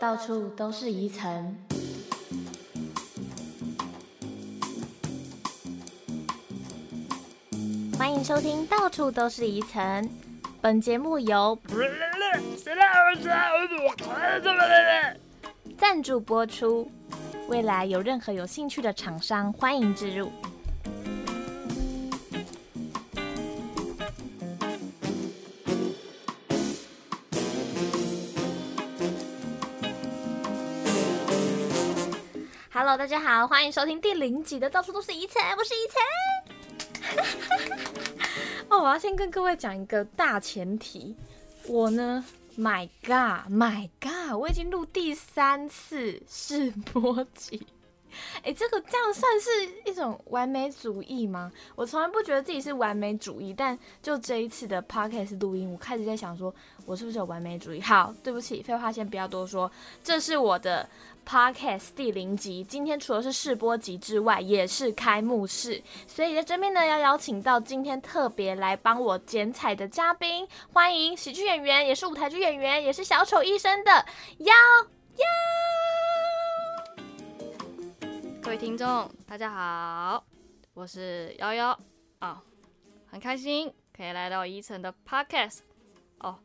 到处都是遗尘。欢迎收听《到处都是遗尘》，本节目由赞助播出。未来有任何有兴趣的厂商，欢迎置入。大家好，欢迎收听第零集的《到处都是遗尘》，我是一切。哦，我要先跟各位讲一个大前提，我呢，My God，My God，我已经录第三次试播集。哎，这个这样算是一种完美主义吗？我从来不觉得自己是完美主义，但就这一次的 podcast 录音，我开始在想说，我是不是有完美主义？好，对不起，废话先不要多说，这是我的 podcast 第零集。今天除了是试播集之外，也是开幕式，所以在这边呢，要邀请到今天特别来帮我剪彩的嘉宾，欢迎喜剧演员，也是舞台剧演员，也是小丑医生的幺幺。各位听众，大家好，我是幺幺啊，很开心可以来到宜城的 podcast 哦，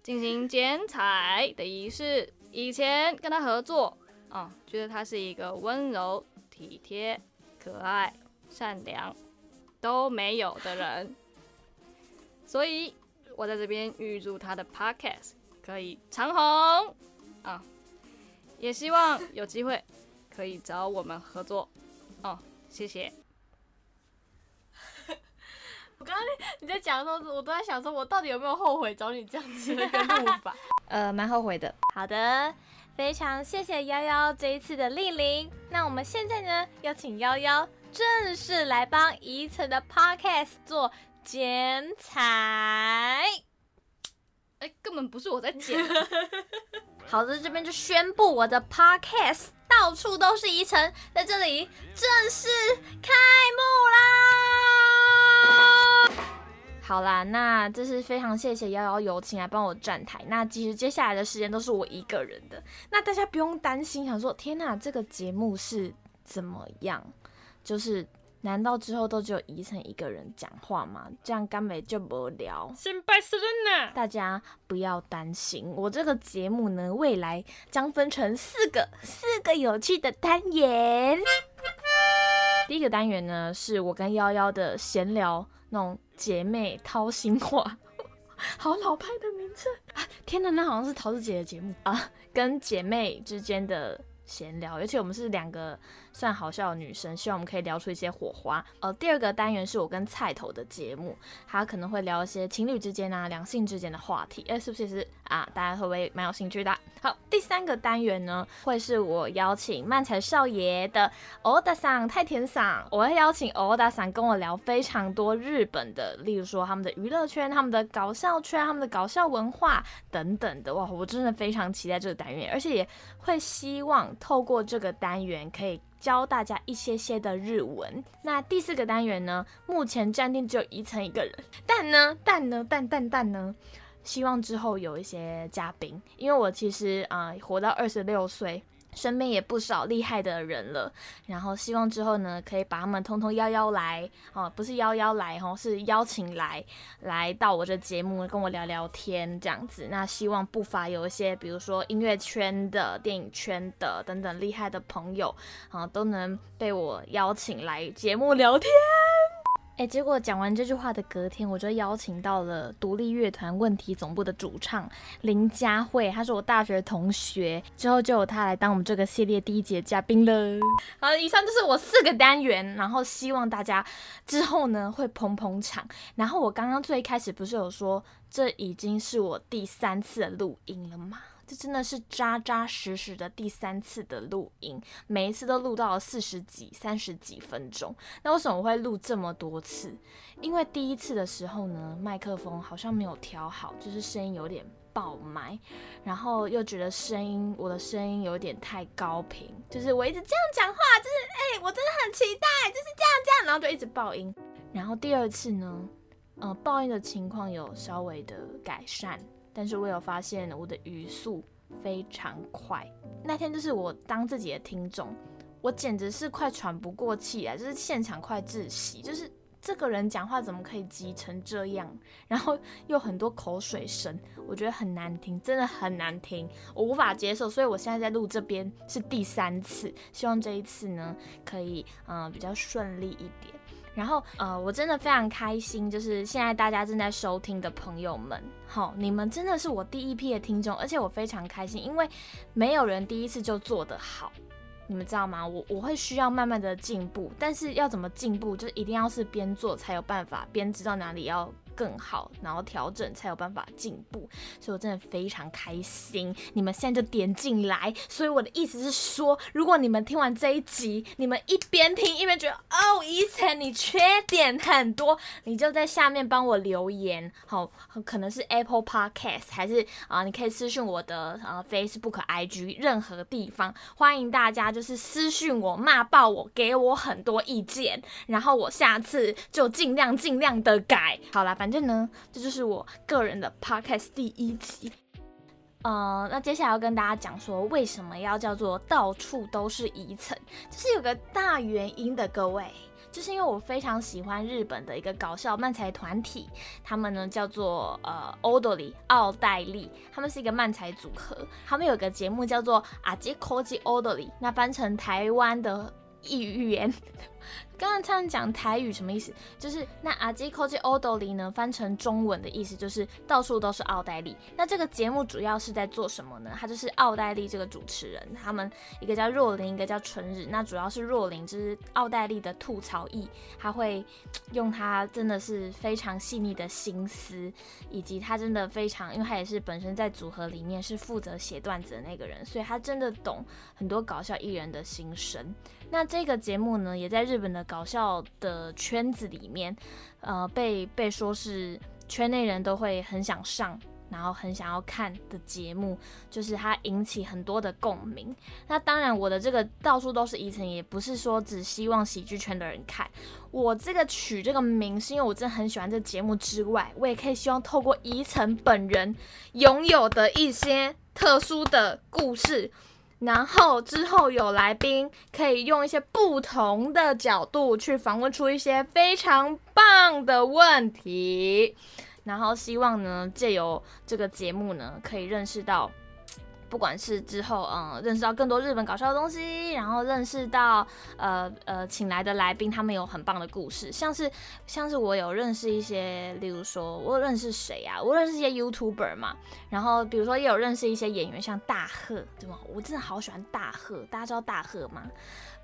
进行剪彩的仪式。以前跟他合作啊，觉得他是一个温柔、体贴、可爱、善良都没有的人，所以我在这边预祝他的 podcast 可以长红啊，也希望有机会。可以找我们合作哦，谢谢。我刚刚你在讲的时候，我都在想说，我到底有没有后悔找你这样子的一个录法？呃，蛮后悔的。好的，非常谢谢幺幺这一次的莅临。那我们现在呢，要请幺幺正式来帮宜城的 podcast 做剪彩。哎，根本不是我在剪。好的，这边就宣布我的 podcast。到处都是遗尘，在这里正式开幕啦！好啦，那这是非常谢谢幺幺友情来帮我站台。那其实接下来的时间都是我一个人的，那大家不用担心，想说天哪，这个节目是怎么样？就是。难道之后都只有宜城一个人讲话吗？这样根本就无聊。先拜死人呐！大家不要担心，我这个节目呢，未来将分成四个四个有趣的单元。第一个单元呢，是我跟幺幺的闲聊，那种姐妹掏心话，好老派的名称啊！天哪，那好像是桃子姐的节目啊，跟姐妹之间的闲聊，而且我们是两个。算好笑的女生，希望我们可以聊出一些火花。呃，第二个单元是我跟菜头的节目，他可能会聊一些情侣之间啊、两性之间的话题。哎，是不是也是啊？大家会不会蛮有兴趣的？好，第三个单元呢，会是我邀请漫才少爷的欧达桑太田桑，我会邀请欧达桑跟我聊非常多日本的，例如说他们的娱乐圈、他们的搞笑圈、他们的搞笑文化等等的。哇，我真的非常期待这个单元，而且也会希望透过这个单元可以。教大家一些些的日文。那第四个单元呢？目前暂定只有宜城一个人，但呢，但呢，但但但呢，希望之后有一些嘉宾，因为我其实啊，活到二十六岁。身边也不少厉害的人了，然后希望之后呢，可以把他们通通邀邀来哦，不是邀邀来哦，是邀请来，来到我这节目跟我聊聊天这样子。那希望不乏有一些，比如说音乐圈的、电影圈的等等厉害的朋友啊，都能被我邀请来节目聊天。哎，结果讲完这句话的隔天，我就邀请到了独立乐团问题总部的主唱林佳慧，她是我大学同学，之后就有她来当我们这个系列第一节嘉宾了。好，以上就是我四个单元，然后希望大家之后呢会捧捧场。然后我刚刚最开始不是有说，这已经是我第三次录音了吗？真的是扎扎实实的第三次的录音，每一次都录到了四十几、三十几分钟。那为什么我会录这么多次？因为第一次的时候呢，麦克风好像没有调好，就是声音有点爆麦，然后又觉得声音我的声音有点太高频，就是我一直这样讲话，就是哎，我真的很期待，就是这样这样，然后就一直爆音。然后第二次呢，呃，爆音的情况有稍微的改善。但是我有发现我的语速非常快。那天就是我当自己的听众，我简直是快喘不过气来，就是现场快窒息，就是这个人讲话怎么可以急成这样，然后又很多口水声，我觉得很难听，真的很难听，我无法接受。所以我现在在录这边是第三次，希望这一次呢可以嗯比较顺利一点。然后，呃，我真的非常开心，就是现在大家正在收听的朋友们，好，你们真的是我第一批的听众，而且我非常开心，因为没有人第一次就做得好，你们知道吗？我我会需要慢慢的进步，但是要怎么进步，就是一定要是边做才有办法，边知道哪里要。更好，然后调整才有办法进步，所以我真的非常开心。你们现在就点进来，所以我的意思是说，如果你们听完这一集，你们一边听一边觉得哦，依晨你缺点很多，你就在下面帮我留言，好，可能是 Apple Podcast 还是啊，你可以私信我的呃 Facebook、IG 任何地方，欢迎大家就是私信我骂爆我，给我很多意见，然后我下次就尽量尽量的改。好了，反正呢，这就是我个人的 podcast 第一集。呃，那接下来要跟大家讲说，为什么要叫做到处都是遗层，就是有个大原因的，各位，就是因为我非常喜欢日本的一个搞笑漫才团体，他们呢叫做呃奥黛丽奥黛丽，他们是一个漫才组合，他们有个节目叫做阿吉科吉奥黛丽，那翻成台湾的语言。刚刚他们讲台语什么意思？就是那阿基科技奥黛丽呢，翻成中文的意思就是到处都是奥黛丽。那这个节目主要是在做什么呢？他就是奥黛丽这个主持人，他们一个叫若琳，一个叫纯日。那主要是若琳，就是奥黛丽的吐槽艺，他会用他真的是非常细腻的心思，以及他真的非常，因为他也是本身在组合里面是负责写段子的那个人，所以他真的懂很多搞笑艺人的心声。那这个节目呢，也在日本的搞笑的圈子里面，呃，被被说是圈内人都会很想上，然后很想要看的节目，就是它引起很多的共鸣。那当然，我的这个到处都是宜城，也不是说只希望喜剧圈的人看。我这个取这个名，是因为我真的很喜欢这节目之外，我也可以希望透过宜城本人拥有的一些特殊的故事。然后之后有来宾可以用一些不同的角度去访问出一些非常棒的问题，然后希望呢借由这个节目呢可以认识到。不管是之后，嗯，认识到更多日本搞笑的东西，然后认识到，呃呃，请来的来宾他们有很棒的故事，像是像是我有认识一些，例如说我认识谁啊？我认识一些 YouTuber 嘛，然后比如说也有认识一些演员，像大贺，对吗？我真的好喜欢大贺，大家知道大贺吗？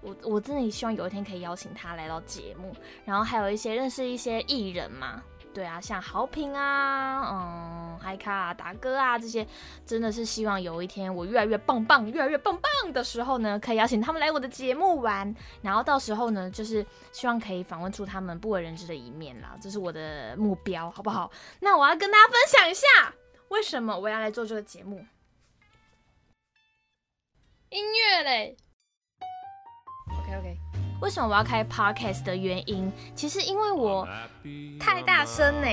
我我真的希望有一天可以邀请他来到节目，然后还有一些认识一些艺人嘛。对啊，像好评啊，嗯，嗨卡啊，达哥啊，这些真的是希望有一天我越来越棒棒，越来越棒棒的时候呢，可以邀请他们来我的节目玩，然后到时候呢，就是希望可以访问出他们不为人知的一面啦，这是我的目标，好不好？那我要跟大家分享一下，为什么我要来做这个节目？音乐嘞，OK OK。为什么我要开 podcast 的原因，其实因为我太大声呢。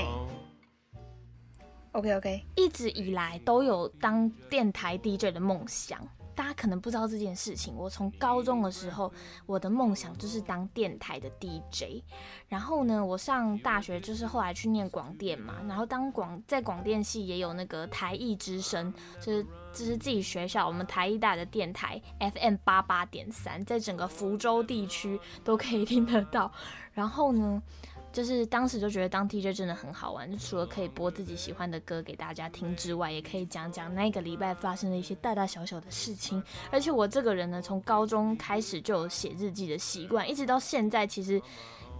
OK OK，一直以来都有当电台 DJ 的梦想。大家可能不知道这件事情，我从高中的时候，我的梦想就是当电台的 DJ。然后呢，我上大学就是后来去念广电嘛，然后当广在广电系也有那个台艺之声，就是这是自己学校我们台艺大的电台 FM 八八点三，在整个福州地区都可以听得到。然后呢？就是当时就觉得当 DJ 真的很好玩，就除了可以播自己喜欢的歌给大家听之外，也可以讲讲那个礼拜发生的一些大大小小的事情。而且我这个人呢，从高中开始就有写日记的习惯，一直到现在其实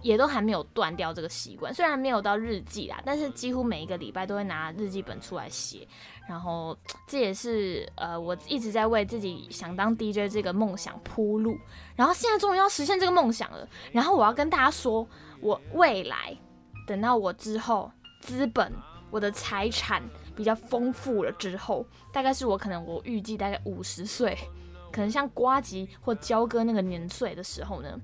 也都还没有断掉这个习惯。虽然没有到日记啦，但是几乎每一个礼拜都会拿日记本出来写。然后 这也是呃我一直在为自己想当 DJ 这个梦想铺路。然后现在终于要实现这个梦想了。然后我要跟大家说。我未来等到我之后资本我的财产比较丰富了之后，大概是我可能我预计大概五十岁，可能像瓜吉或焦哥那个年岁的时候呢，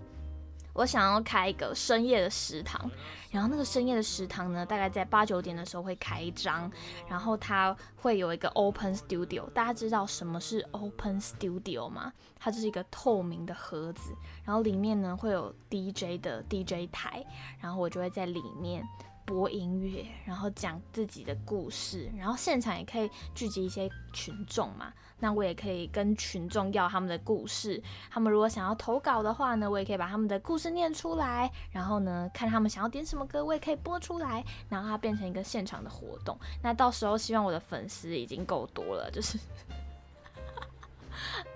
我想要开一个深夜的食堂，然后那个深夜的食堂呢，大概在八九点的时候会开张，然后它会有一个 open studio。大家知道什么是 open studio 吗？它就是一个透明的盒子，然后里面呢会有 DJ 的 DJ 台，然后我就会在里面。播音乐，然后讲自己的故事，然后现场也可以聚集一些群众嘛。那我也可以跟群众要他们的故事，他们如果想要投稿的话呢，我也可以把他们的故事念出来，然后呢，看他们想要点什么歌，我也可以播出来，然后它变成一个现场的活动。那到时候希望我的粉丝已经够多了，就是。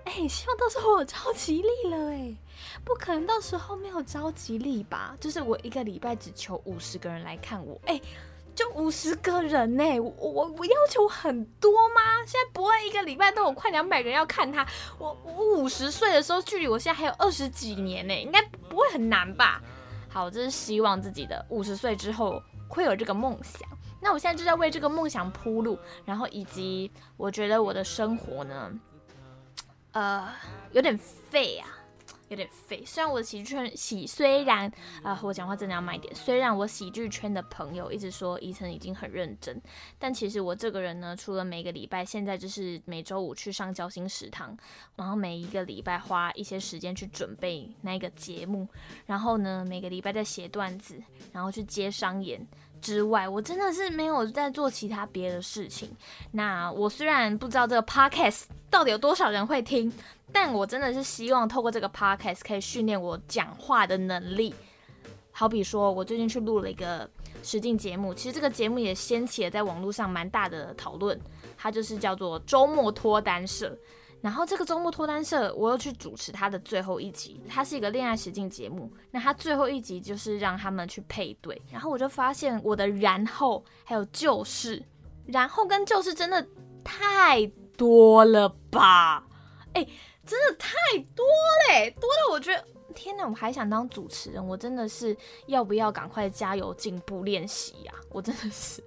哎，希望到时候我超吉利了哎，不可能到时候没有超吉利吧？就是我一个礼拜只求五十个人来看我，哎，就五十个人呢，我我我要求很多吗？现在不会一个礼拜都有快两百人要看他，我我五十岁的时候距离我现在还有二十几年呢，应该不会很难吧？好，这是希望自己的五十岁之后会有这个梦想。那我现在就在为这个梦想铺路，然后以及我觉得我的生活呢。呃，有点废啊，有点废。虽然我的喜剧圈喜，虽然啊，我讲话真的要慢一点。虽然我喜剧圈的朋友一直说伊晨已经很认真，但其实我这个人呢，除了每个礼拜现在就是每周五去上交心食堂，然后每一个礼拜花一些时间去准备那个节目，然后呢，每个礼拜在写段子，然后去接商演。之外，我真的是没有在做其他别的事情。那我虽然不知道这个 podcast 到底有多少人会听，但我真的是希望透过这个 podcast 可以训练我讲话的能力。好比说，我最近去录了一个实境节目，其实这个节目也掀起了在网络上蛮大的讨论。它就是叫做周末脱单社。然后这个周末脱单社，我又去主持他的最后一集，它是一个恋爱实境节目。那他最后一集就是让他们去配对，然后我就发现我的然后还有就是，然后跟就是真的太多了吧？哎，真的太多嘞，多到我觉得天哪，我还想当主持人，我真的是要不要赶快加油进步练习呀？我真的是，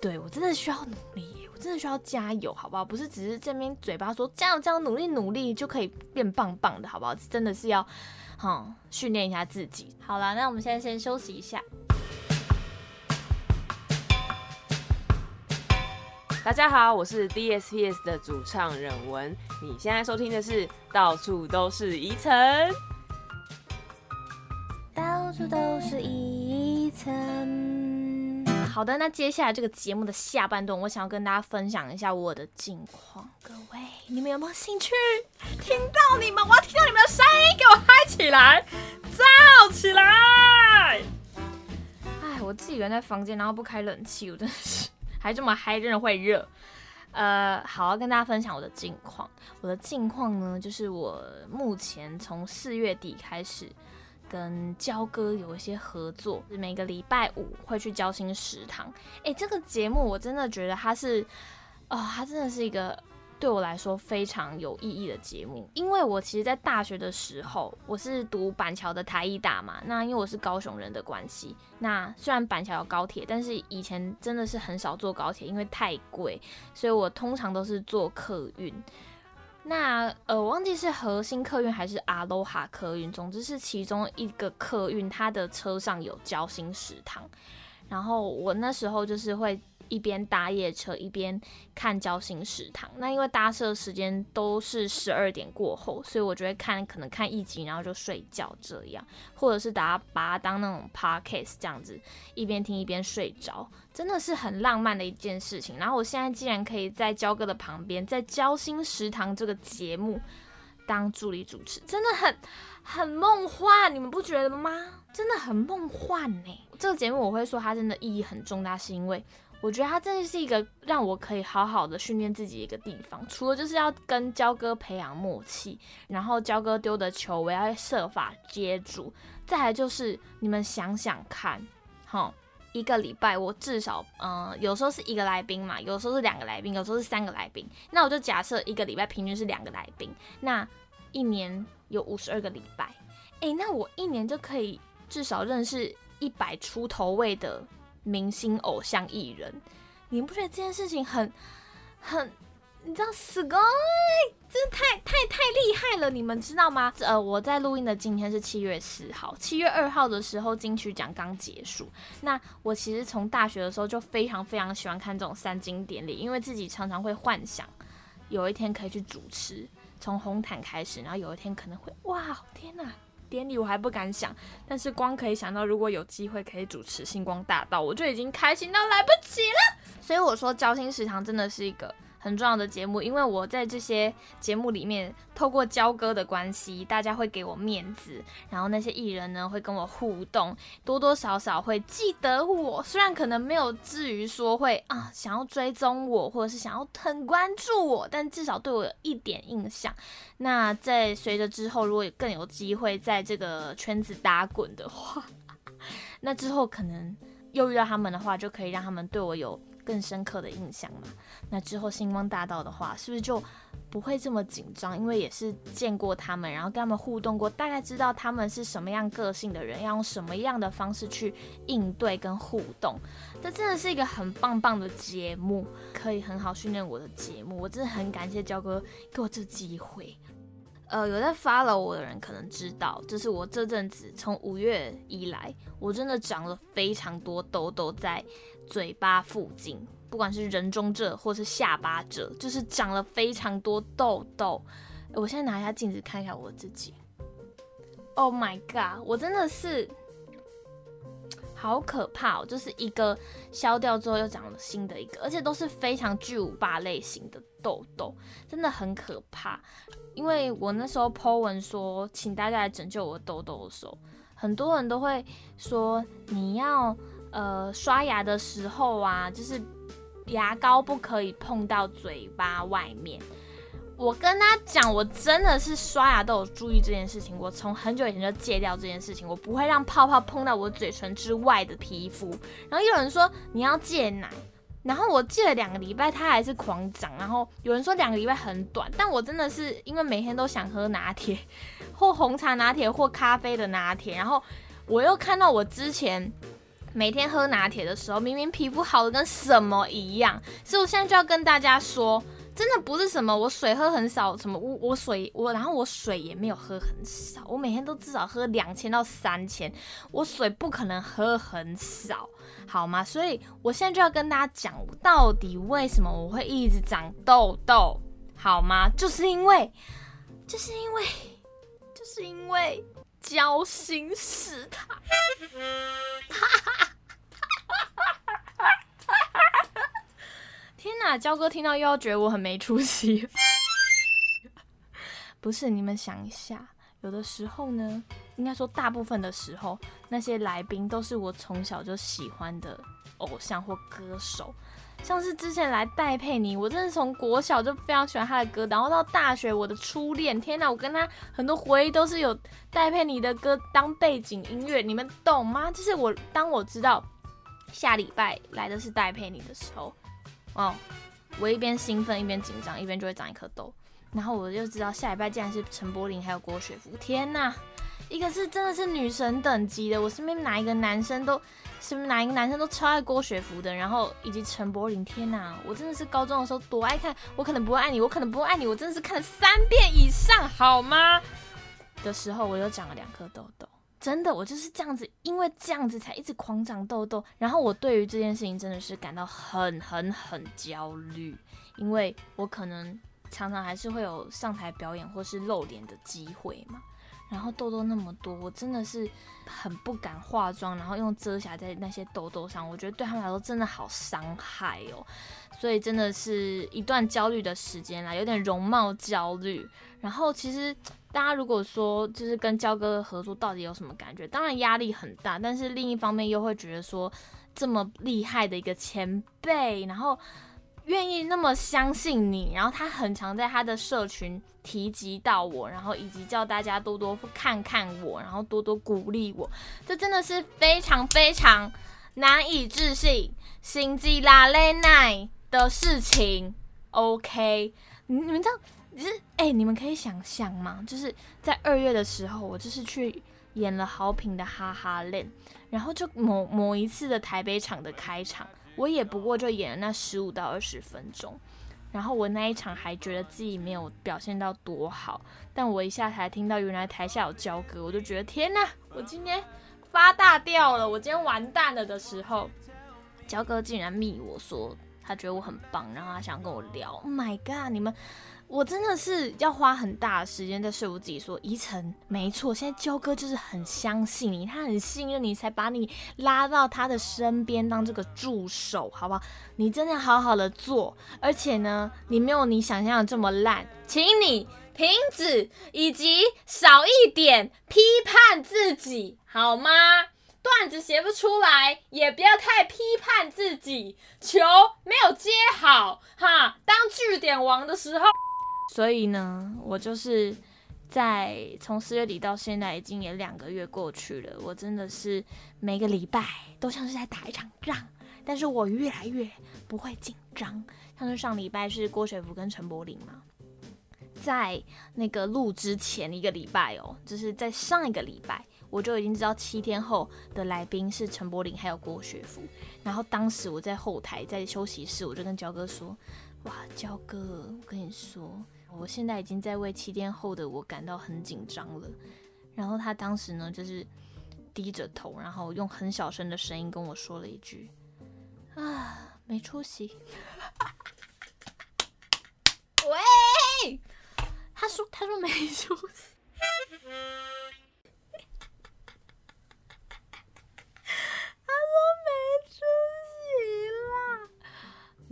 对我真的需要努力。真的需要加油，好不好？不是只是这边嘴巴说加油加油，努力努力就可以变棒棒的，好不好？真的是要，哈，训练一下自己。好了，那我们现在先休息一下。大家好，我是 DSPS 的主唱忍文，你现在收听的是到处都是宜晨，到处都是宜晨。好的，那接下来这个节目的下半段，我想要跟大家分享一下我的近况。各位，你们有没有兴趣听到你们？我要听到你们的声音，给我嗨起来，燥起来！哎，我自己人在房间，然后不开冷气，我真的是还这么嗨，真的会热。呃，好，要跟大家分享我的近况。我的近况呢，就是我目前从四月底开始。跟焦哥有一些合作，每个礼拜五会去交心食堂。哎，这个节目我真的觉得它是，哦，它真的是一个对我来说非常有意义的节目。因为我其实，在大学的时候，我是读板桥的台艺大嘛。那因为我是高雄人的关系，那虽然板桥有高铁，但是以前真的是很少坐高铁，因为太贵，所以我通常都是坐客运。那呃，我忘记是核心客运还是阿罗哈客运，总之是其中一个客运，它的车上有交心食堂。然后我那时候就是会一边搭夜车一边看交心食堂。那因为搭车时间都是十二点过后，所以我就会看，可能看一集然后就睡觉这样，或者是把它把它当那种 podcast 这样子，一边听一边睡着。真的是很浪漫的一件事情。然后我现在既然可以在焦哥的旁边，在交心食堂这个节目当助理主持，真的很很梦幻，你们不觉得吗？真的很梦幻呢。这个节目我会说它真的意义很重大，是因为我觉得它真的是一个让我可以好好的训练自己一个地方。除了就是要跟焦哥培养默契，然后焦哥丢的球我要设法接住，再来就是你们想想看，好。一个礼拜，我至少，嗯，有时候是一个来宾嘛，有时候是两个来宾，有时候是三个来宾。那我就假设一个礼拜平均是两个来宾，那一年有五十二个礼拜，诶，那我一年就可以至少认识一百出头位的明星偶像艺人。你们不觉得这件事情很很你知道 Sky，真的太太太厉害了，你们知道吗？呃，我在录音的今天是七月四号，七月二号的时候金曲奖刚结束。那我其实从大学的时候就非常非常喜欢看这种三金典礼，因为自己常常会幻想有一天可以去主持，从红毯开始，然后有一天可能会哇，天哪！典礼我还不敢想，但是光可以想到如果有机会可以主持星光大道，我就已经开心到来不及了。所以我说，交心食堂真的是一个。很重要的节目，因为我在这些节目里面，透过交歌的关系，大家会给我面子，然后那些艺人呢会跟我互动，多多少少会记得我。虽然可能没有至于说会啊想要追踪我，或者是想要很关注我，但至少对我有一点印象。那在随着之后，如果更有机会在这个圈子打滚的话，那之后可能又遇到他们的话，就可以让他们对我有。更深刻的印象嘛？那之后星光大道的话，是不是就不会这么紧张？因为也是见过他们，然后跟他们互动过，大概知道他们是什么样个性的人，要用什么样的方式去应对跟互动。这真的是一个很棒棒的节目，可以很好训练我的节目。我真的很感谢焦哥给我这机会。呃，有在 follow 我的人可能知道，就是我这阵子从五月以来，我真的长了非常多痘痘在。嘴巴附近，不管是人中这或是下巴这，就是长了非常多痘痘。我现在拿一下镜子看一下我自己。Oh my god！我真的是好可怕哦！就是一个消掉之后又长了新的一个，而且都是非常巨无霸类型的痘痘，真的很可怕。因为我那时候 po 文说，请大家来拯救我痘痘的时候，很多人都会说你要。呃，刷牙的时候啊，就是牙膏不可以碰到嘴巴外面。我跟他讲，我真的是刷牙都有注意这件事情。我从很久以前就戒掉这件事情，我不会让泡泡碰到我嘴唇之外的皮肤。然后又有人说你要戒奶，然后我戒了两个礼拜，它还是狂长。然后有人说两个礼拜很短，但我真的是因为每天都想喝拿铁，或红茶拿铁，或咖啡的拿铁。然后我又看到我之前。每天喝拿铁的时候，明明皮肤好的跟什么一样，所以我现在就要跟大家说，真的不是什么我水喝很少，什么我我水我，然后我水也没有喝很少，我每天都至少喝两千到三千，我水不可能喝很少，好吗？所以我现在就要跟大家讲，到底为什么我会一直长痘痘，好吗？就是因为，就是因为，就是因为。交心食堂，天哪！焦哥听到又要觉得我很没出息。不是，你们想一下，有的时候呢，应该说大部分的时候，那些来宾都是我从小就喜欢的偶像或歌手。像是之前来戴佩妮，我真的从国小就非常喜欢她的歌，然后到大学我的初恋，天哪，我跟她很多回忆都是有戴佩妮的歌当背景音乐，你们懂吗？就是我当我知道下礼拜来的是戴佩妮的时候，哦，我一边兴奋一边紧张，一边就会长一颗痘，然后我就知道下礼拜竟然是陈柏霖还有郭雪芙，天哪，一个是真的是女神等级的，我身边哪一个男生都。是不是哪一个男生都超爱郭雪芙的？然后以及陈柏霖，天哪！我真的是高中的时候多爱看，我可能不会爱你，我可能不会爱你，我真的是看了三遍以上，好吗？的时候我又长了两颗痘痘，真的，我就是这样子，因为这样子才一直狂长痘痘。然后我对于这件事情真的是感到很很很焦虑，因为我可能常常还是会有上台表演或是露脸的机会嘛。然后痘痘那么多，我真的是很不敢化妆，然后用遮瑕在那些痘痘上，我觉得对他们来说真的好伤害哦。所以真的是一段焦虑的时间啦，有点容貌焦虑。然后其实大家如果说就是跟焦哥合作，到底有什么感觉？当然压力很大，但是另一方面又会觉得说这么厉害的一个前辈，然后。愿意那么相信你，然后他很常在他的社群提及到我，然后以及叫大家多多看看我，然后多多鼓励我，这真的是非常非常难以置信、心机拉勒奈的事情。OK，你们知道，就是哎，你们可以想象吗？就是在二月的时候，我就是去演了好评的哈哈恋，然后就某某一次的台北场的开场。我也不过就演了那十五到二十分钟，然后我那一场还觉得自己没有表现到多好，但我一下台听到原来台下有交歌，我就觉得天哪，我今天发大掉了，我今天完蛋了的时候，交哥竟然密我说他觉得我很棒，然后他想跟我聊。Oh my god，你们。我真的是要花很大的时间在说服自己，说宜晨没错，现在焦哥就是很相信你，他很信任你，才把你拉到他的身边当这个助手，好不好？你真的好好的做，而且呢，你没有你想象的这么烂，请你停止以及少一点批判自己，好吗？段子写不出来，也不要太批判自己，球没有接好，哈，当据点王的时候。所以呢，我就是在从四月底到现在，已经也两个月过去了。我真的是每个礼拜都像是在打一场仗，但是我越来越不会紧张。像是上礼拜是郭雪芙跟陈柏霖嘛，在那个录之前一个礼拜哦，就是在上一个礼拜，我就已经知道七天后的来宾是陈柏霖还有郭雪芙。然后当时我在后台在休息室，我就跟焦哥说：“哇，焦哥，我跟你说。”我现在已经在为七天后的我感到很紧张了。然后他当时呢，就是低着头，然后用很小声的声音跟我说了一句：“啊，没出息。”喂，他说他说没出息。啊，没出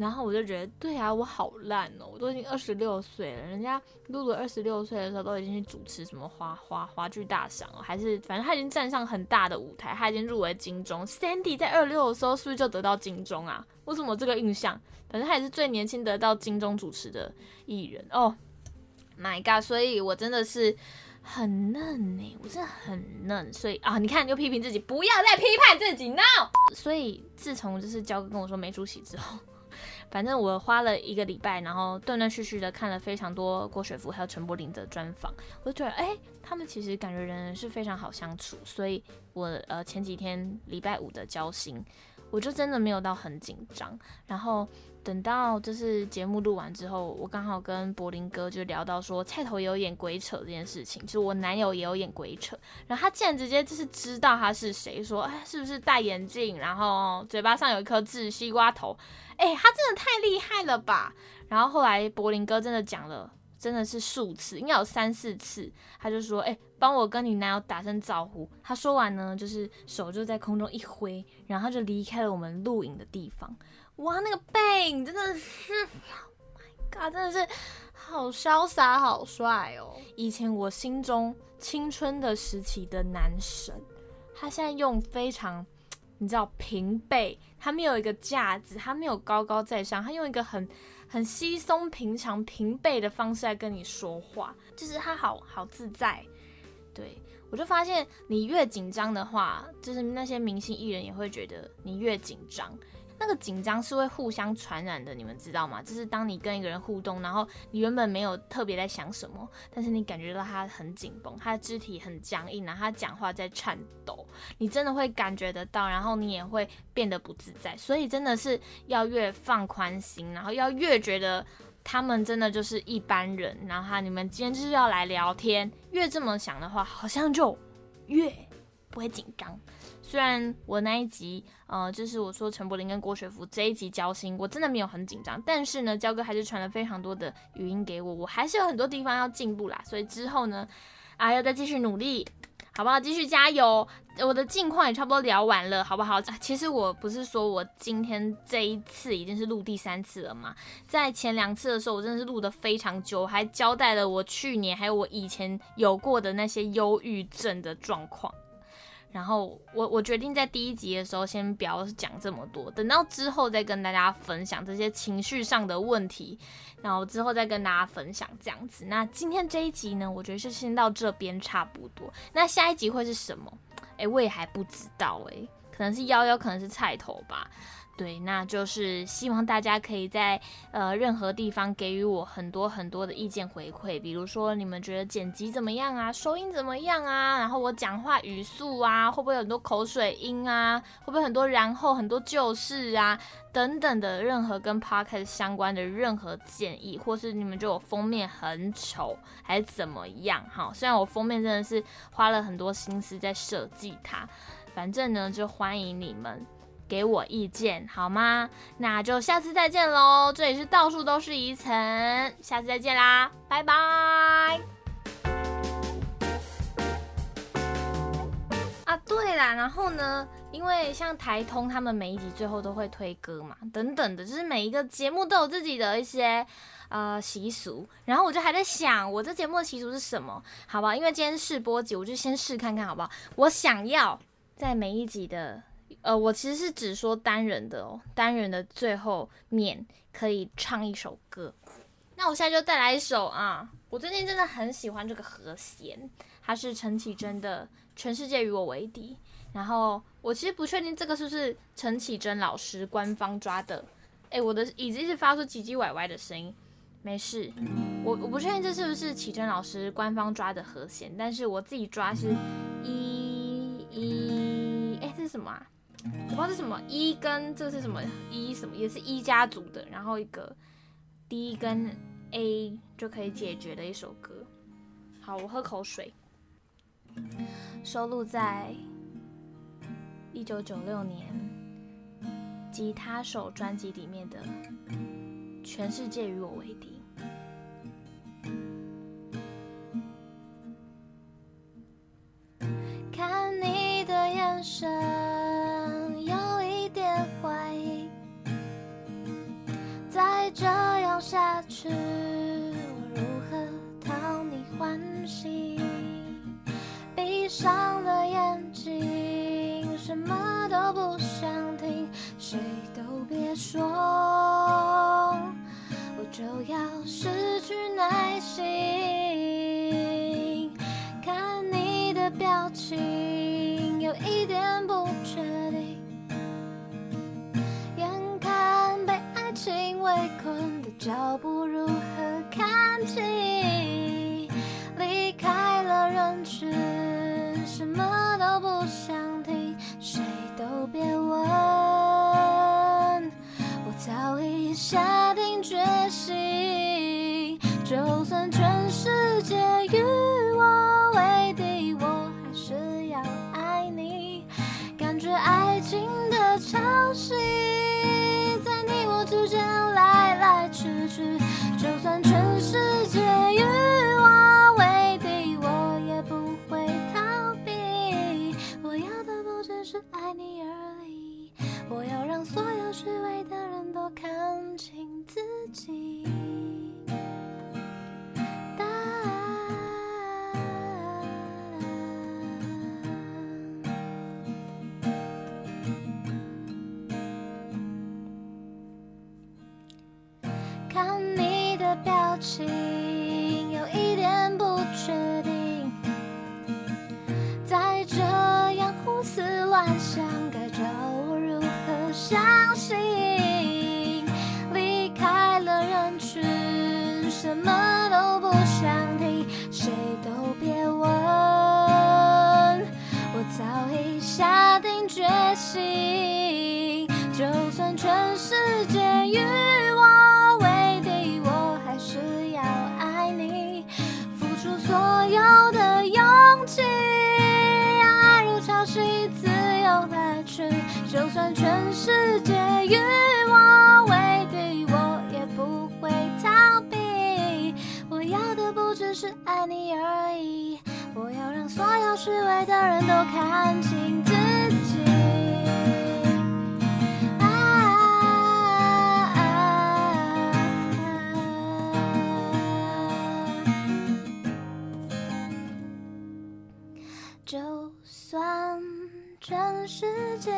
然后我就觉得，对啊，我好烂哦！我都已经二十六岁了，人家露露二十六岁的时候都已经去主持什么华华华剧大赏了，还是反正他已经站上很大的舞台，他已经入围金钟。Sandy 在二六的时候是不是就得到金钟啊？为什么这个印象？反正他也是最年轻得到金钟主持的艺人哦。My God！所以我真的是很嫩呢，我真的很嫩。所以啊，你看又批评自己，不要再批判自己，no！所以自从就是焦哥跟我说没出息之后。反正我花了一个礼拜，然后断断续续的看了非常多郭雪芙还有陈柏霖的专访，我就觉得，哎，他们其实感觉人是非常好相处，所以我呃前几天礼拜五的交心，我就真的没有到很紧张，然后。等到就是节目录完之后，我刚好跟柏林哥就聊到说，菜头有演鬼扯这件事情，就是我男友也有演鬼扯，然后他竟然直接就是知道他是谁，说哎是不是戴眼镜，然后嘴巴上有一颗痣，西瓜头，哎他真的太厉害了吧！然后后来柏林哥真的讲了，真的是数次，应该有三四次，他就说哎帮我跟你男友打声招呼。他说完呢，就是手就在空中一挥，然后就离开了我们录影的地方。哇，那个背影真的是，Oh my god，真的是好潇洒、好帅哦！以前我心中青春的时期的男神，他现在用非常，你知道平背，他没有一个架子，他没有高高在上，他用一个很很稀松平常平辈的方式来跟你说话，就是他好好自在。对我就发现，你越紧张的话，就是那些明星艺人也会觉得你越紧张。那个紧张是会互相传染的，你们知道吗？就是当你跟一个人互动，然后你原本没有特别在想什么，但是你感觉到他很紧绷，他的肢体很僵硬，然后他讲话在颤抖，你真的会感觉得到，然后你也会变得不自在。所以真的是要越放宽心，然后要越觉得他们真的就是一般人，然后你们今天就是要来聊天，越这么想的话，好像就越不会紧张。虽然我那一集，呃，就是我说陈柏霖跟郭雪芙这一集交心，我真的没有很紧张，但是呢，焦哥还是传了非常多的语音给我，我还是有很多地方要进步啦，所以之后呢，啊，要再继续努力，好不好？继续加油！我的近况也差不多聊完了，好不好？其实我不是说我今天这一次已经是录第三次了嘛，在前两次的时候，我真的是录的非常久，还交代了我去年还有我以前有过的那些忧郁症的状况。然后我我决定在第一集的时候先不要讲这么多，等到之后再跟大家分享这些情绪上的问题，然后之后再跟大家分享这样子。那今天这一集呢，我觉得是先到这边差不多。那下一集会是什么？哎，我也还不知道哎，可能是幺幺，可能是菜头吧。对，那就是希望大家可以在呃任何地方给予我很多很多的意见回馈，比如说你们觉得剪辑怎么样啊，收音怎么样啊，然后我讲话语速啊，会不会有很多口水音啊，会不会很多然后很多就是啊等等的任何跟 podcast 相关的任何建议，或是你们觉得我封面很丑还是怎么样？哈，虽然我封面真的是花了很多心思在设计它，反正呢就欢迎你们。给我意见好吗？那就下次再见喽！这里是到处都是遗尘，下次再见啦，拜拜。啊，对啦，然后呢，因为像台通他们每一集最后都会推歌嘛，等等的，就是每一个节目都有自己的一些呃习俗。然后我就还在想，我这节目的习俗是什么？好吧，因为今天试播集，我就先试看看好不好？我想要在每一集的。呃，我其实是只说单人的哦，单人的最后面可以唱一首歌。那我现在就带来一首啊，我最近真的很喜欢这个和弦，它是陈绮贞的《全世界与我为敌》。然后我其实不确定这个是不是陈绮贞老师官方抓的。哎，我的椅子一直发出唧唧歪歪的声音，没事，我我不确定这是不是绮贞老师官方抓的和弦，但是我自己抓是一一，哎，这是什么啊？我不知道是什么一跟这是什么一什么也是一家族的，然后一个 D 跟 A 就可以解决的一首歌。好，我喝口水。收录在一九九六年《吉他手》专辑里面的《全世界与我为敌》。看你的眼神。欢喜？闭上了眼睛，什么都不想听，谁都别说，我就要失去耐心。看你的表情，有一点不确定。眼看被爱情围困的脚步如何看清？下的表情有一点不确定，再这样胡思乱想，该叫我如何相信？离开了人群，什么都不想听，谁都别问。我早已下定决心，是爱你而已，我要让所有虚伪的人都看清自己。就算全世界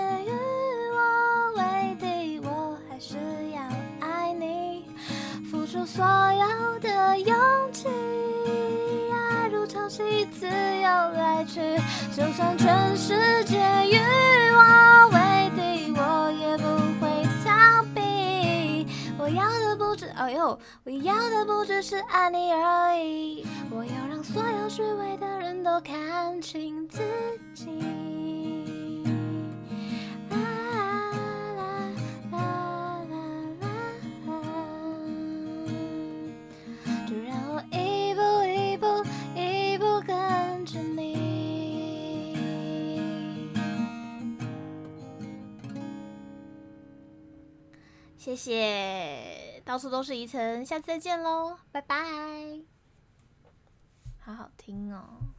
去就算全世界与我为敌我也不会逃避。我要的不只哦呦我要的不只是爱你而已。我要让所有虚伪的人都看清自己。谢谢，到处都是遗存。下次再见喽，拜拜。好好听哦。